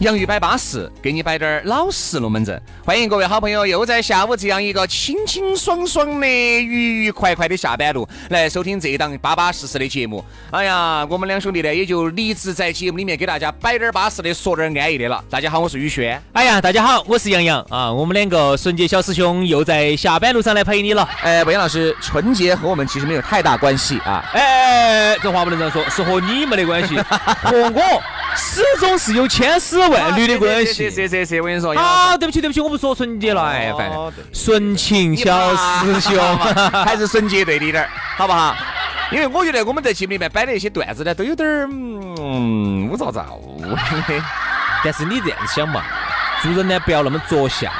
洋芋摆巴适，给你摆点儿老实龙门阵。欢迎各位好朋友又在下午这样一个清清爽爽的、愉愉快快的下班路来收听这一档巴巴适适的节目。哎呀，我们两兄弟呢也就立志在节目里面给大家摆点儿巴适的，说点儿安逸的了。大家好，我是宇轩。哎呀，大家好，我是杨洋啊。我们两个纯洁小师兄又在下班路上来陪你了。哎，魏阳老师，春节和我们其实没有太大关系啊。哎，这话不能这样说，是和你没得关系，和我。始终是有千丝万缕的关系。是是是是，我跟你说。啊，对不起对不起，我不说纯洁了，哎，反正纯情小师兄，还是纯洁对的点儿，好不好？因为我觉得我们在节目里面摆的一些段子呢，都有点儿嗯乌糟糟。但是你这样想嘛，做人呢不要那么着相。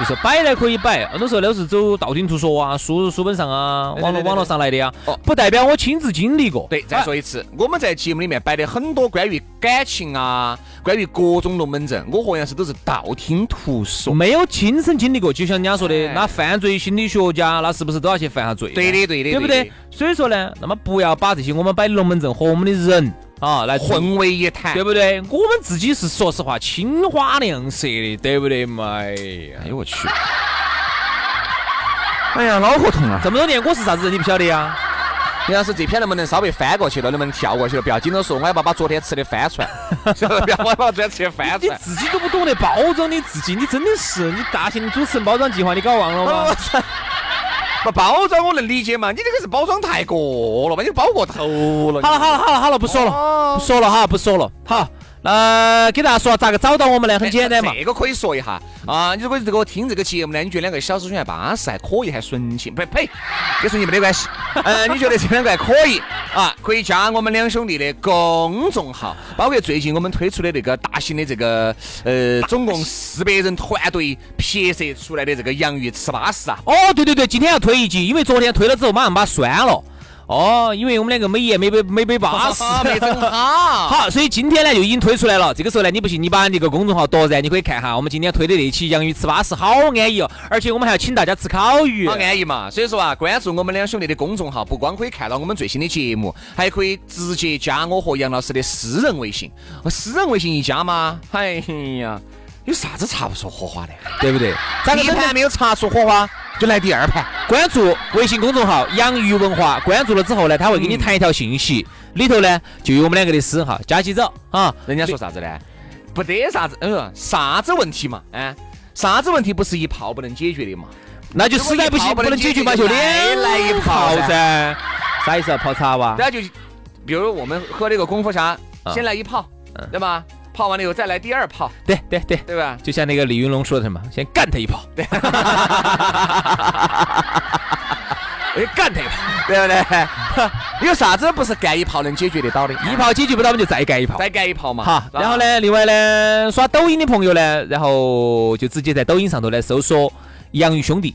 就是摆来可以摆，很多时候都是走道听途说啊，书书本上啊，网络网络上来的呀，不代表我亲自经历过。对，再说一次，我们在节目里面摆的很多关于感情啊，关于各种龙门阵，我和杨是都是道听途说，没有亲身经历过。就像人家说的，那犯罪心理学家，那是不是都要去犯下罪？对的，对的，对不对？所以说呢，那么不要把这些我们摆的龙门阵和我们的人。啊，来混为一谈，对不对？我们自己是说实话，青花亮色的，对不对嘛？哎呀，我去！哎呀，脑壳痛啊！这么多年，我是啥子人，你不晓得呀？你要是这篇能不能稍微翻过去了，能不能跳过去了？不要紧着说，我要把把昨天吃的翻出来。不要，我要把昨天吃的翻出来。你自己都不懂得包装你自己，你真的是你大型主持人包装计划，你搞忘了吗？不包装我能理解嘛？你这个是包装太过了吧？你包过头了。好了好了好了好了，不说了，不说了哈，不说了。好，那给大家说咋个找到我们呢？很简单嘛，这个可以说一下啊。你如果这个听这个节目呢，你觉得两个小师兄还巴适，还可以，还纯情，呸呸，跟纯情没得关系。呃，你觉得这两个还可以啊？可以加我们两兄弟的公众号，包括最近我们推出的那个大型的这个呃，总共四百人团队拍摄出来的这个洋芋吃巴适啊。哦，对对对，今天要推一集，因为昨天推了之后马上把它删了。哦，因为我们两个美颜没被没被巴适，没整好，好，所以今天呢就已经推出来了。这个时候呢，你不信，你把那个公众号夺然，你可以看哈，我们今天推的那期洋芋吃巴适，好安逸哦。而且我们还要请大家吃烤鱼，好安逸嘛。所以说啊，关注我们两兄弟的公众号，不光可以看到我们最新的节目，还可以直接加我和杨老师的私人微信。私人微信一加嘛，哎呀，有啥子擦不出火花的，对不对？第一盘没有擦出火花。就来第二盘，关注微信公众号“洋芋文化”，关注了之后呢，他会给你弹一条信息，里头呢就有我们两个的私号，加起走啊。人家说啥子呢？不得啥子，嗯，啥子问题嘛？嗯，啥子问题不是一炮不能解决的嘛？那就实在不行不能解决嘛，就连来一炮噻。啥意思啊？泡茶哇？那就比如我们喝那个功夫茶，先来一泡，对吧？泡完了以后再来第二泡，对对对，对吧？就像那个李云龙说的什么，先干他一炮，对，干他一炮，对不对？有啥子不是干一炮能解决得到的？一炮解决不到，我们就再干一炮，再干一炮嘛。好，然后呢，另外呢，刷抖音的朋友呢，然后就直接在抖音上头来搜索“洋芋兄弟”，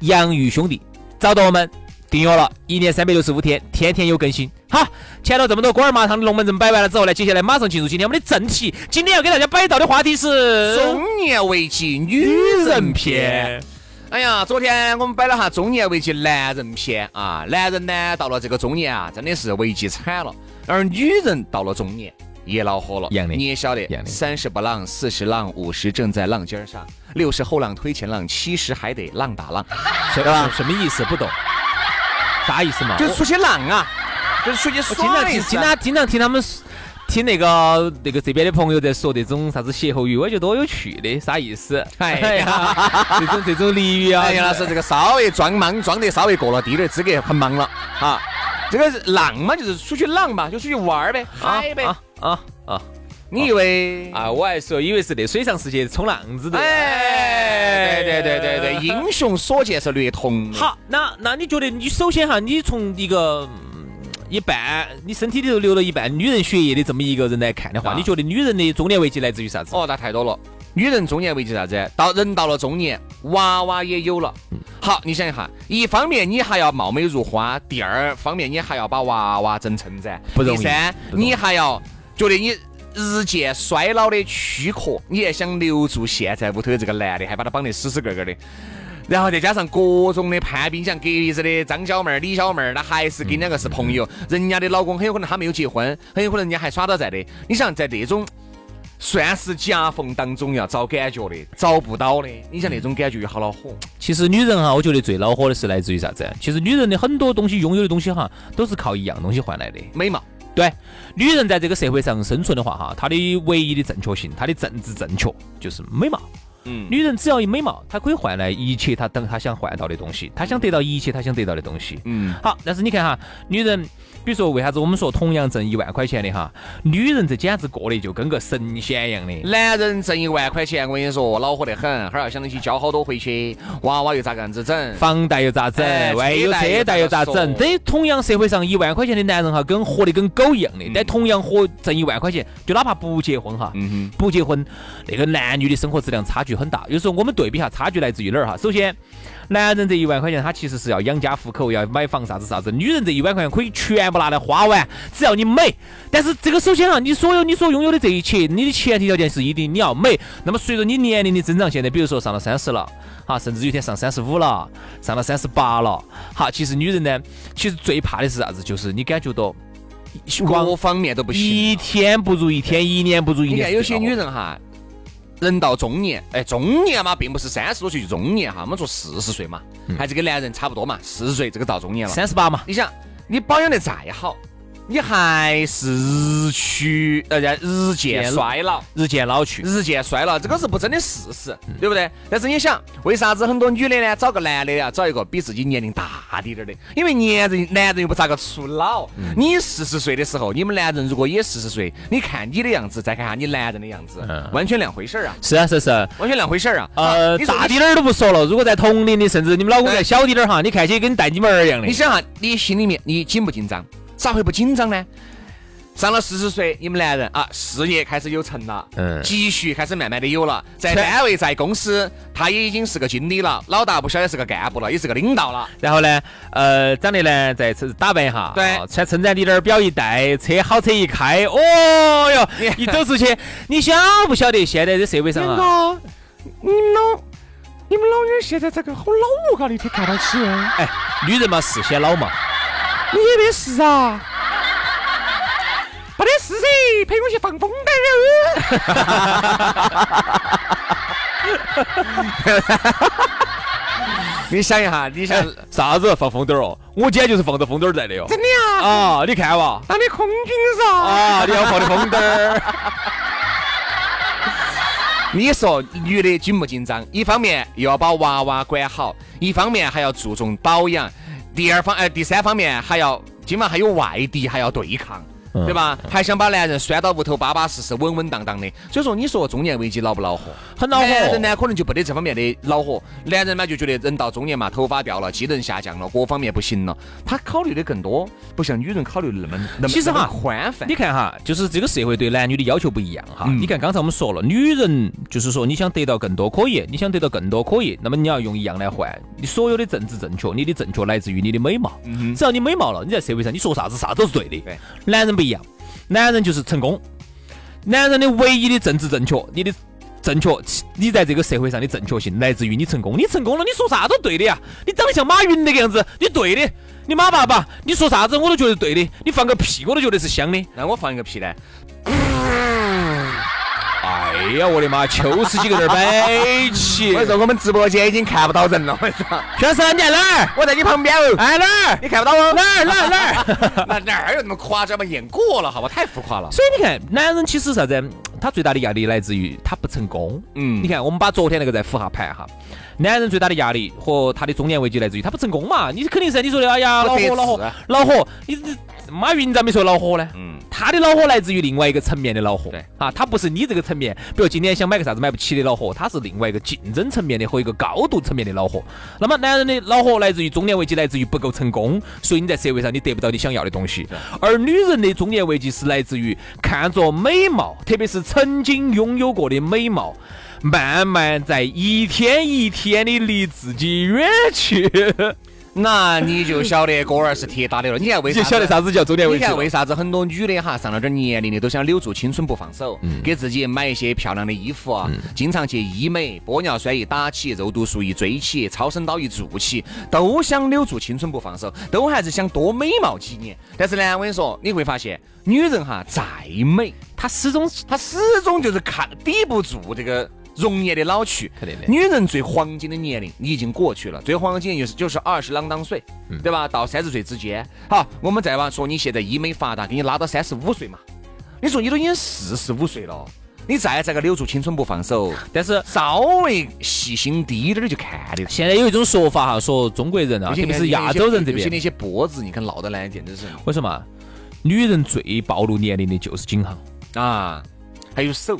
洋芋兄弟，找到我们。订阅了一年三百六十五天，天天有更新。好，前头这么多锅儿麻汤的龙门阵摆完了之后呢，接下来马上进入今天我们的正题。今天要给大家摆到的话题是中年危机女人篇。哎呀，昨天我们摆了哈中年危机男人篇啊，男人呢到了这个中年啊，真的是危机惨了。而女人到了中年也恼火了。你也晓得，三十不浪，四十浪，五十正在浪尖上，六十后浪推前浪，七十还得浪打浪，是吧？什么意思？不懂。啥意思嘛？就是出去浪啊，就是出去耍。经常听，经常经常听他们听那个那个这边的朋友在说这种啥子歇后语，我觉得多有趣的，啥意思？哎呀，这种这种俚语啊，杨老师这个稍微装莽装得稍微过了低点，资格很莽了啊。这个浪嘛，就是出去浪嘛，就出去玩儿呗，嗨呗，啊啊。你以为？啊，我还说以为是那水上世界冲浪子的。哎，对对对对对，英雄所见是略同。好，那那你觉得你首先哈，你从一个嗯一半你身体里头流了一半女人血液的这么一个人来看的话，啊你觉得女人的中年危机来自于啥子？哦，那太多了。女人中年危机啥子？到人到了中年，娃娃也有了。好，你想一下，一方面你还要貌美如花，第二方面你还要把娃娃整成噻，不容易第三，你还要觉得你日渐衰老的躯壳，你还想留住现在屋头的这个男的，还把他绑得死死个个的。然后再加上各种的攀比，你像隔壁子的张小妹儿、李小妹儿，那还是跟两个是朋友，人家的老公很有可能他没有结婚，很有可能人家还耍到在的。你想在这种算是夹缝当中要找感觉的，找不到的，你想那种感觉有好恼火。其实女人哈，我觉得最恼火的是来自于啥子？其实女人的很多东西拥有的东西哈，都是靠一样东西换来的。美貌，对，女人在这个社会上生存的话哈，她的唯一的正确性，她的政治正确就是美貌。嗯，女人只要一美貌，她可以换来一切她等她想换到的东西，她想得到一切她想得到的东西。嗯，好，但是你看哈，女人，比如说为啥子我们说同样挣一万块钱的哈，女人这简直过得就跟个神仙一样的。男人挣一万块钱，我跟你说恼火得很，哈儿要想得起交好多回去，娃娃又咋个样子整？房贷又咋整哎？万一有车贷又咋整？车贷又咋说等于同样社会上一万块钱的男人哈，跟活得跟狗一样的，但同样活挣一万块钱，就哪怕不结婚哈，嗯不结婚，那个男女的生活质量差距很大。有时候我们对比下，差距来自于哪儿哈？首先，男人这一万块钱，他其实是要养家糊口，要买房啥子啥子；女人这一万块钱可以全部拿来花完，只要你美。但是这个首先啊，你所有你所拥有的这一切，你的前提条件是一定你要美。那么随着你年龄的增长，现在比如说上了三十了，哈，甚至有一天上三十五了，上了三十八了，好，其实女人呢，其实最怕的是啥子？就是你感觉到，各方面都不行。一天不如一天，一年不如一年。你看有些女人哈，人到中年，哎，中年嘛，并不是三十多岁就中年哈，我们说四十岁嘛，还是跟男人差不多嘛，四十岁这个到中年了。三十八嘛，你想，你保养的再好，你还是日趋呃日渐衰老。日渐老去。日渐衰老，这个是不争的事实，对不对？但是你想，为啥子很多女的呢，找个男的呀，找一个比自己年龄大滴点儿的？因为年人男人又不咋个出老。你四十岁的时候，你们男人如果也四十岁，你看你的样子，再看下你男人的样子，嗯完全两回事儿啊，是啊，是是。完全两回事儿啊。呃，你大滴点儿都不说了，如果在同龄的，甚至你们老公再小滴点儿哈，你看起跟带你们儿一样的你。想哈，你心里面你紧不紧张？咋会不紧张呢？上了四十岁，你们男人啊，事业开始有成了，嗯积蓄开始慢慢的有了，在单位在公司，他也已经是个经理了，老大不晓得是个干部了，也是个领导了。然后呢，呃，长得呢再打扮一下，对啊穿衬衫滴点儿，表一戴，车好车一开，哦哟，一走出去，你晓不晓得现在这社会上啊？哥，你们老你们老娘现在这个好老哦，嘎，你可看到起？哎，女人嘛是先老嘛，你也得事啊，没得事噻，陪我去放风灯儿。你想一下，你想啥子放风灯儿哦？我今天就是放着风灯儿在的哟。真的呀？啊，你看哇，当你空军噻？啊，你要放的风灯儿。你说女的紧不紧张？一方面又要把娃娃管好，一方面还要注重保养，第二方呃第三方面还要今晚还有外敌还要对抗。对吧？还想把男人拴到屋头巴巴适适、稳稳当当的。所以说，你说中年危机恼不恼火？很恼火男人呢，可能就没得这方面的恼火。男人嘛，就觉得人到中年嘛，头发掉了，机能下降了，各方面不行了。他考虑的更多，不像女人考虑的那么那么其实哈宽泛。你看哈，就是这个社会对男女的要求不一样哈。嗯你看刚才我们说了，女人就是说你想得到更多可以，你想得到更多可以，那么你要用一样来换。你所有的政治正确，你的正确来自于你的美貌。嗯只要你美貌了，你在社会上你说啥子啥都是对的。对，男人不一样，男人就是成功。男人的唯一的政治正确，你的正确，你在这个社会上的正确性来自于你成功。你成功了，你说啥都对的呀。你长得像马云那个样子，你对的。你马爸爸，你说啥子我都觉得对的。你放个屁我都觉得是香的。那我放一个屁呢？哎呀，我的妈！就是几个人摆起。我说，我们直播间已经看不到人了。我说，先生，你在哪儿？我在你旁边哦。哎，哪儿？你看不到我？哪儿？哪儿？哪儿？那哪儿 有那么夸张嘛？演过了，好吧，太浮夸了。所以你看，男人其实啥子？他最大的压力来自于他不成功。嗯你看，我们把昨天那个再复下盘哈。男人最大的压力和他的中年危机来自于他不成功嘛？你肯定是你说的，哎呀，恼火，恼火恼火！你这马云咋没说恼火呢？嗯，他的恼火来自于另外一个层面的恼火，对啊，他不是你这个层面，比如今天想买个啥子买不起的恼火，他是另外一个竞争层面的和一个高度层面的恼火。那么男人的恼火来自于中年危机，来自于不够成功，所以你在社会上你得不到你想要的东西。而女人的中年危机是来自于看着美貌，特别是曾经拥有过的美貌。慢慢在一天一天的离自己远去，那你就晓得哥儿是铁打的了。你看为啥晓得啥子叫中年危机你看为啥子很多女的哈上了点年龄的都想留住青春不放手，嗯给自己买一些漂亮的衣服啊，经常去医美，玻尿酸一打起，肉毒素一追起，超声刀一做起，都想留住青春不放手，都还是想多美貌几年。但是呢，我跟你说，你会发现女人哈再美，他始终她始终就是看抵不住这个。容颜的老去肯定的，女人最黄金的年龄你已经过去了，最黄金就是就是二十啷当岁，嗯对吧？到三十岁之间。好，我们再往说，你现在医美发达，给你拉到三十五岁嘛？你说你都已经四十五岁了，你再这个留住青春不放手，但是稍微细心低点儿就看的出。现在有一种说法哈，说中国人啊，特别是亚洲人这边有些那，些脖子，你看闹得来，简直是为什么？女人最暴露年龄的就是颈项，啊，还有手。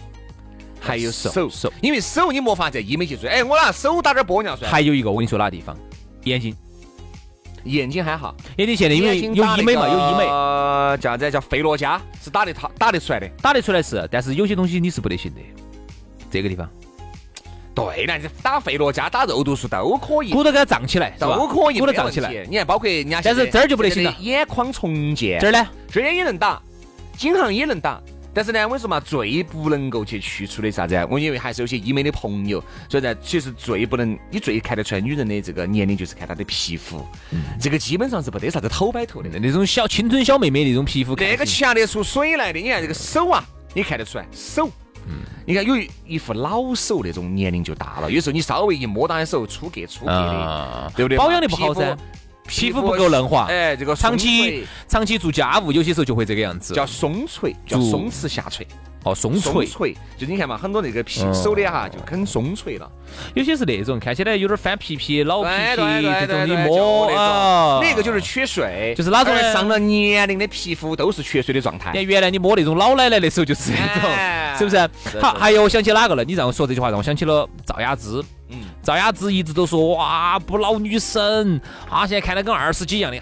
还有手手手因为手你没法在医美去追。哎，我拿手打点玻尿酸，还有一个我跟你说哪个地方？眼睛，眼睛还好，眼睛现在因为有医美嘛，有医美呃叫啥子叫费洛嘉，是打得他打得出来的。打得出来是，但是有些东西你是不得行的。这个地方对了，打费洛嘉、打肉毒素都可以，骨头给它胀起来，都可以，骨头胀起来。你看，包括人家但是这儿就不得行了眼眶重建，这儿呢？这儿也能打，颈项也能打。但是呢，我跟你说嘛，最不能够去去除的啥子啊？我因为还是有些医美的朋友，所以呢，其实最不能，你最看得出来女人的这个年龄，就是看她的皮肤，嗯这个基本上是不得啥子偷摆头的。那种小青春小妹妹那种皮肤那个掐得出水来的，你看这个手啊，你看得出来手。嗯你看有一一副老手那种年龄就大了，有时候你稍微一摸到的时候粗格粗格的，啊对不对？保养的不好噻，皮肤不够嫩滑。哎，这个长期长期做家务，有些时候就会这个样子，叫松垂，叫松弛下垂，哦松松垂，垂，就你看嘛，很多那个皮嗯手的哈就很松垂了，有些是那种看起来有点翻皮皮、老皮皮这种，你摸那啊。种，那个就是缺水，就是哪种。上了年龄的皮肤都是缺水的状态。你。看原来你摸那种老奶奶的时候就是那种，哎。是不是？好，还有我想起哪个了？你让我说这句话，让我想起了赵雅芝。嗯赵雅芝一直都说哇不老女神啊，现在看她跟二十几一样的，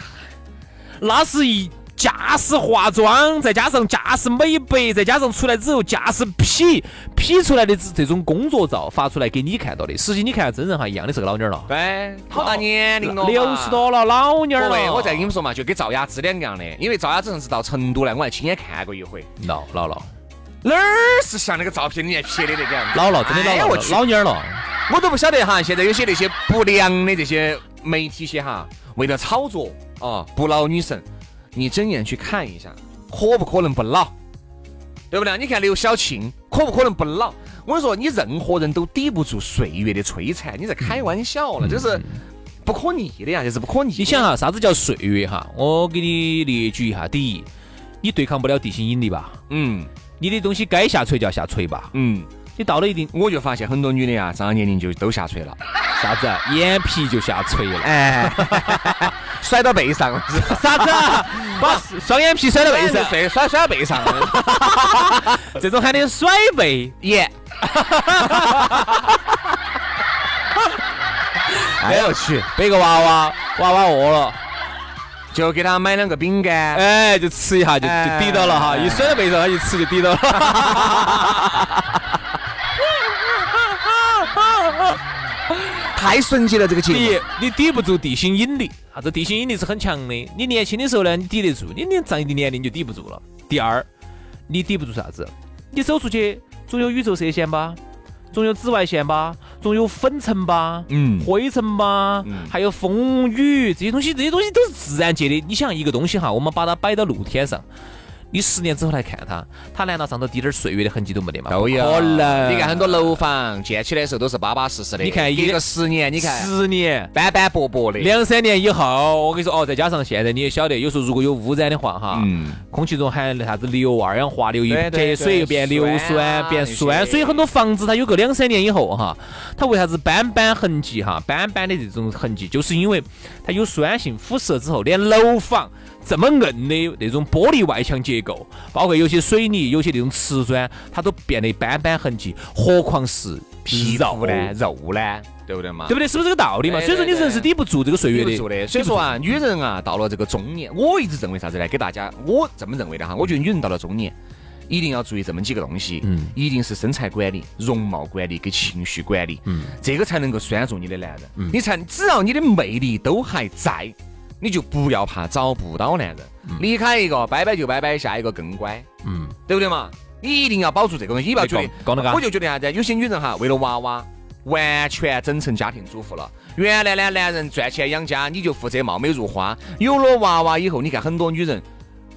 那是一驾驶化妆，再加上驾驶美白，再加上出来之后驾驶 P P 出来的这这种工作照发出来给你看到的，实际你看真人哈一样的是个老妞儿了，对，好大年龄了，六十多了，老妞儿各位，了。我再跟你们说嘛，就跟赵雅芝两个样的，因为赵雅芝上次到成都来，我还亲眼看过一回，老老老哪儿是像那个照片里面拍的那个样子？老了，真的老了，老妞儿了。我都不晓得哈，现在有些那些不良的这些媒体些哈，为了炒作啊，不老女神，你睁眼去看一下，可不可能不老？对不对？你看刘晓庆，可不可能不老？我跟你说，你任何人都抵不住岁月的摧残，你在开玩笑了，这是不可逆的呀，这是不可逆。你想哈，啥子叫岁月哈？我给你列举一下：第一，你对抗不了地心引力吧？嗯你的东西该下垂就要下垂吧？嗯，你到了一定我就发现很多女的啊，上了年龄就都下垂了，啥子啊眼皮就下垂了？哎，甩到背上了，啥子啊？把双眼皮甩到背上，甩甩甩到背上了，这种喊的甩背。耶！哎呦我去，背个娃娃，娃娃饿了，就给他买两个饼干，哎，就吃一下就就抵到了哈，哎一甩到背上，他一吃就抵到了。太神奇了这个节第一目。，你抵不住地心引力，啥子地心引力是很强的。你年轻的时候呢，你抵得住，你你上一定年龄就抵不住了。第二，你抵不住啥子？你走出去总有宇宙射线吧，总有紫外线吧，总有粉尘吧，嗯灰尘吧，嗯还有风雨这些东西，这些东西都是自然界的。你想一个东西哈，我们把它摆到露天上。你十年之后来看它，它难道上头滴点儿岁月的痕迹都没得吗？都有可能。你看很多楼房建起来的时候都是巴巴适适的，你看一个十年，你看十年。斑斑驳驳的，两三年以后，我跟你说哦，再加上现在你也晓得，有时候如果有污染的话，哈，嗯空气中含啥子硫、二氧化硫，一对对隔水又变硫酸，变酸，所以很多房子它有个两三年以后哈，它为啥子斑斑痕迹哈，斑斑的这种痕迹，就是因为它有酸性腐蚀之后，连楼房这么硬的那种玻璃外墙结构，包括有些水泥、有些那种瓷砖，它都变得斑斑痕迹，何况是皮肉肤呢，肉呢，对不对嘛？对不对？是不是这个道理嘛？所以说你人是抵不住这个岁月的。住的。所以说啊，女人啊，到了这个中年，我一直认为啥子呢？给大家，我这么认为的哈。我觉得女人到了中年，一定要注意这么几个东西，嗯一定是身材管理、容貌管理跟情绪管理，嗯这个才能够拴住你的男人。嗯你才只要你的魅力都还在，你就不要怕找不到男人。离开一个，拜拜就拜拜，下一个更乖，嗯，对不对嘛？你一定要保住这个东西，你不要觉得得我就觉得啥子，有些女人哈，为了娃娃，完全整成家庭主妇了。原来呢，男人赚钱养家，你就负责貌美如花。有了娃娃以后，你看很多女人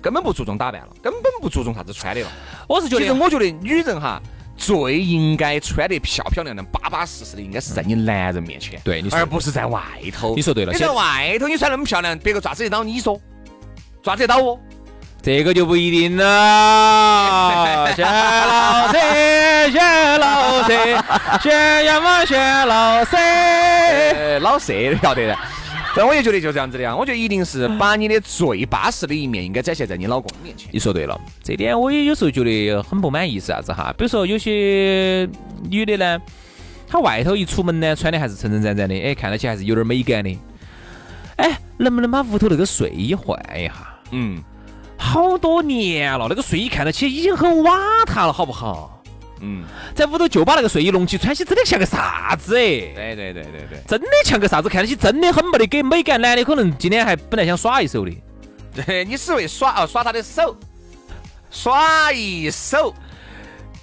根本不注重打扮了，根本不注重啥子穿的了。我是觉得其实我觉得女人哈，最应该穿得漂漂亮亮、巴巴适适的，应该是在你男人面前，对你而不是在外头。你说对了你在外头你穿那么漂亮，别个抓子得到你说，抓子得到我。这个就不一定了。谢老师，谢老师，谢呀嘛，谢老师。呃，老色晓得的。但我也觉得就这样子的呀，我觉得一定是把你的最巴适的一面应该展现在你老公面前。你说对了，这点我也有时候觉得很不满意，是啥子哈？比如说有些女的呢，她外头一出门呢，穿的还是称称赞赞的，哎，看得起还是有点美感的。哎，能不能把屋头那个睡衣换一下？嗯好多年了，那个睡衣看得起已经很瓦塌了，好不好？嗯，在屋头就把那个睡衣弄起，穿起真的像个啥子哎？对对对对对。真的像个啥子？看得起真的很没得给美感。男的可能今天还本来想耍一手的，对，你是为耍哦，耍他的手，耍一手，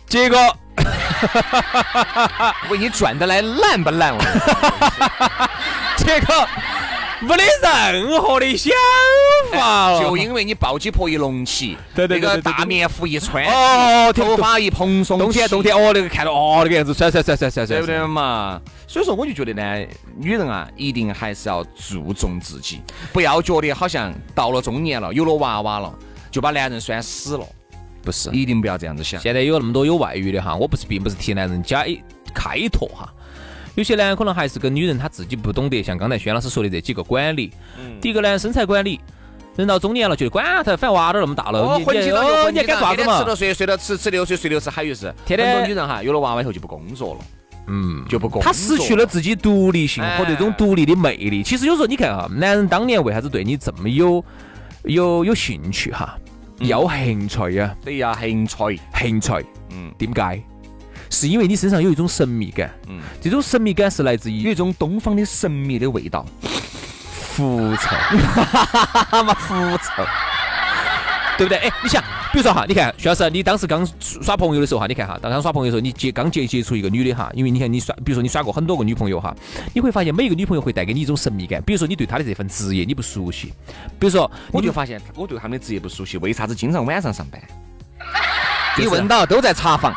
结果 为你转的来烂不难哦？结果没得任何的想法了。就因为你抱起婆一隆起，那个对对对大棉服一穿，哦头发一蓬松，冬天冬天哦，那个看到哦那个样子，帅帅帅帅帅帅，对不对嘛？所以说，我就觉得呢，女人啊，一定还是要注重自己，不要觉得好像到了中年了，有了娃娃了，就把男人拴死了，不是。一定不要这样子想。现在有那么多有外遇的哈，我不是并不是替男人加一开脱哈。有些呢，可能还是跟女人她自己不懂得，像刚才轩老师说的这几个管理。第一个呢，身材管理。人到中年了，觉得管他，反正娃都那么大了，哦，你混起到就哦混起到，你还干啥子嘛天天吃了？睡，睡了吃，吃六睡，睡六吃，还有就是天天很多女人哈，有了娃娃以后就不工作了，嗯，就不工作他失去了自己独立性和这种哎独立的魅力。其实有时候你看哈，男人当年为啥子对你这么有有有兴趣哈？有兴趣呀，对呀，兴趣，兴趣，嗯点解？是因为你身上有一种神秘感，嗯，这种神秘感是来自于有一种东方的神秘的味道，狐臭。嘛狐臭，对不对？哎，你想，比如说哈，你看徐老师，你当时刚耍朋友的时候哈，你看哈，当刚耍朋友的时候，你接刚接接触一个女的哈，因为你看你耍，比如说你耍过很多个女朋友哈，你会发现每一个女朋友会带给你一种神秘感。比如说你对她的这份职业你不熟悉，比如说你我就发现我对他们的职业不熟悉，为啥子经常晚上上班？你问到都在查房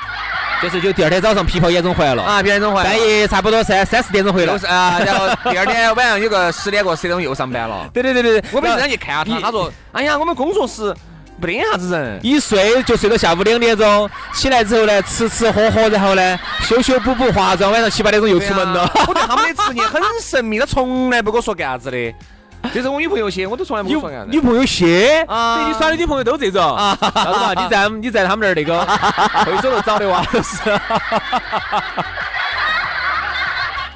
就是就第二天早上皮袍严重回来了，啊，别人总回来半夜差不多三三四点钟回来啊，然后第二天晚上有个十点过十点钟又上班了。对对对对对，我每次上去看下他，他说：“哎呀，我们工作室没得啥子人。一睡就睡到下午两点钟，起来之后呢，吃吃喝喝，然后呢，修修补补化妆，晚上七八点钟”又出门了。我对他们的职业很神秘，他从来不跟我说干啥子的。就是我女朋友些，我都从来不跟我说干啥子女。朋友些，啊对你耍的女朋友都这种啊？啥子嘛？你在你在他们那儿那个 会所头找的哇，都是。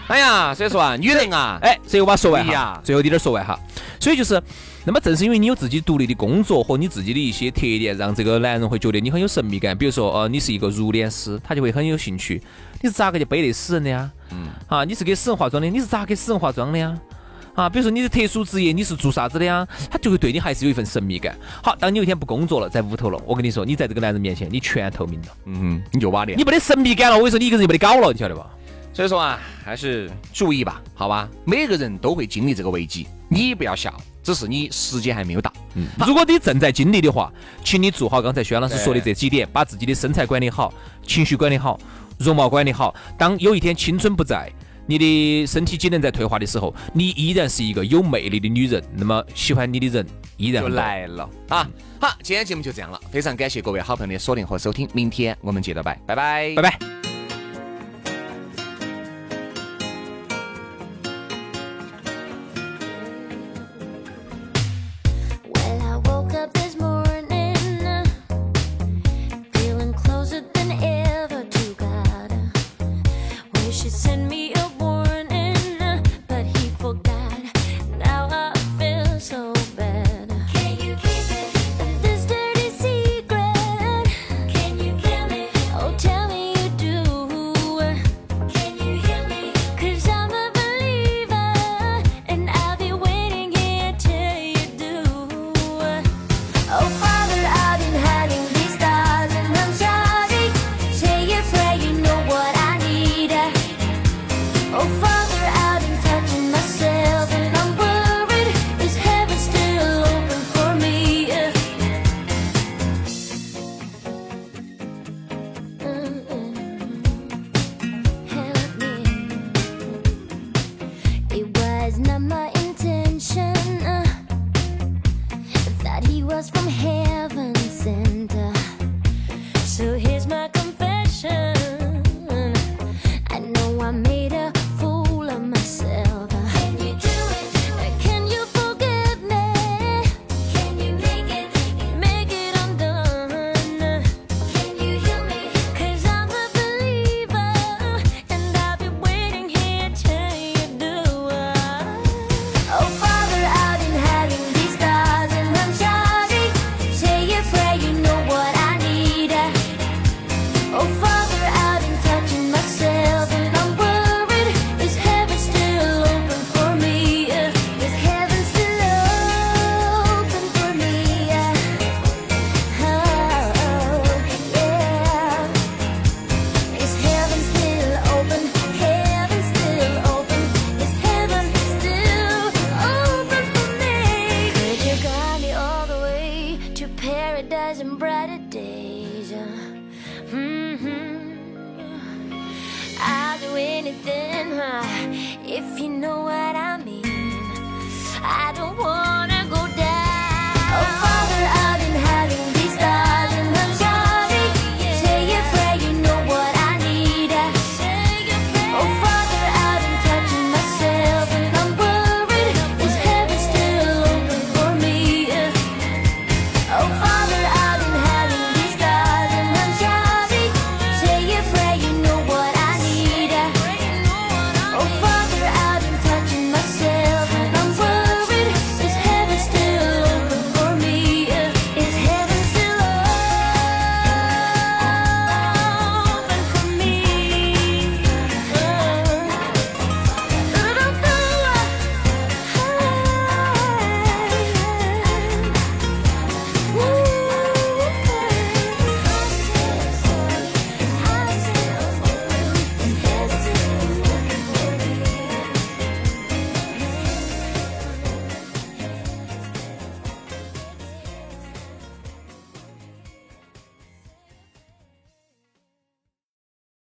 哎呀，所以说啊，女人啊，哎，最后把说完最后滴点儿说完哈。所以就是，那么正是因为你有自己独立的工作和你自己的一些特点，让这个男人会觉得你很有神秘感。比如说，呃，你是一个入殓师，他就会很有兴趣。你是咋个去背得死人的呀？嗯，啊，你是给死人化妆的，你是咋给死人化妆的呀？啊，比如说你的特殊职业，你是做啥子的呀？他就会对你还是有一份神秘感。好，当你有一天不工作了，在屋头了，我跟你说，你在这个男人面前，你全透明了，嗯，你就瓦脸你。没得神秘感了。我跟你说，你一个人就没得搞了，你晓得吧？所以说啊，还是注意吧，好吧？每个人都会经历这个危机，你不要笑，只是你时间还没有到。嗯如果你正在经历的话，请你做好刚才轩老师说的这几点，把自己的身材管理好，情绪管理好，容貌管理好。当有一天青春不在，你的身体机能在退化的时候，你依然是一个有魅力的女人，那么喜欢你的人依然就来了啊！好，今天节目就这样了，非常感谢各位好朋友的锁定和收听，明天我们接着拜，拜拜，拜拜。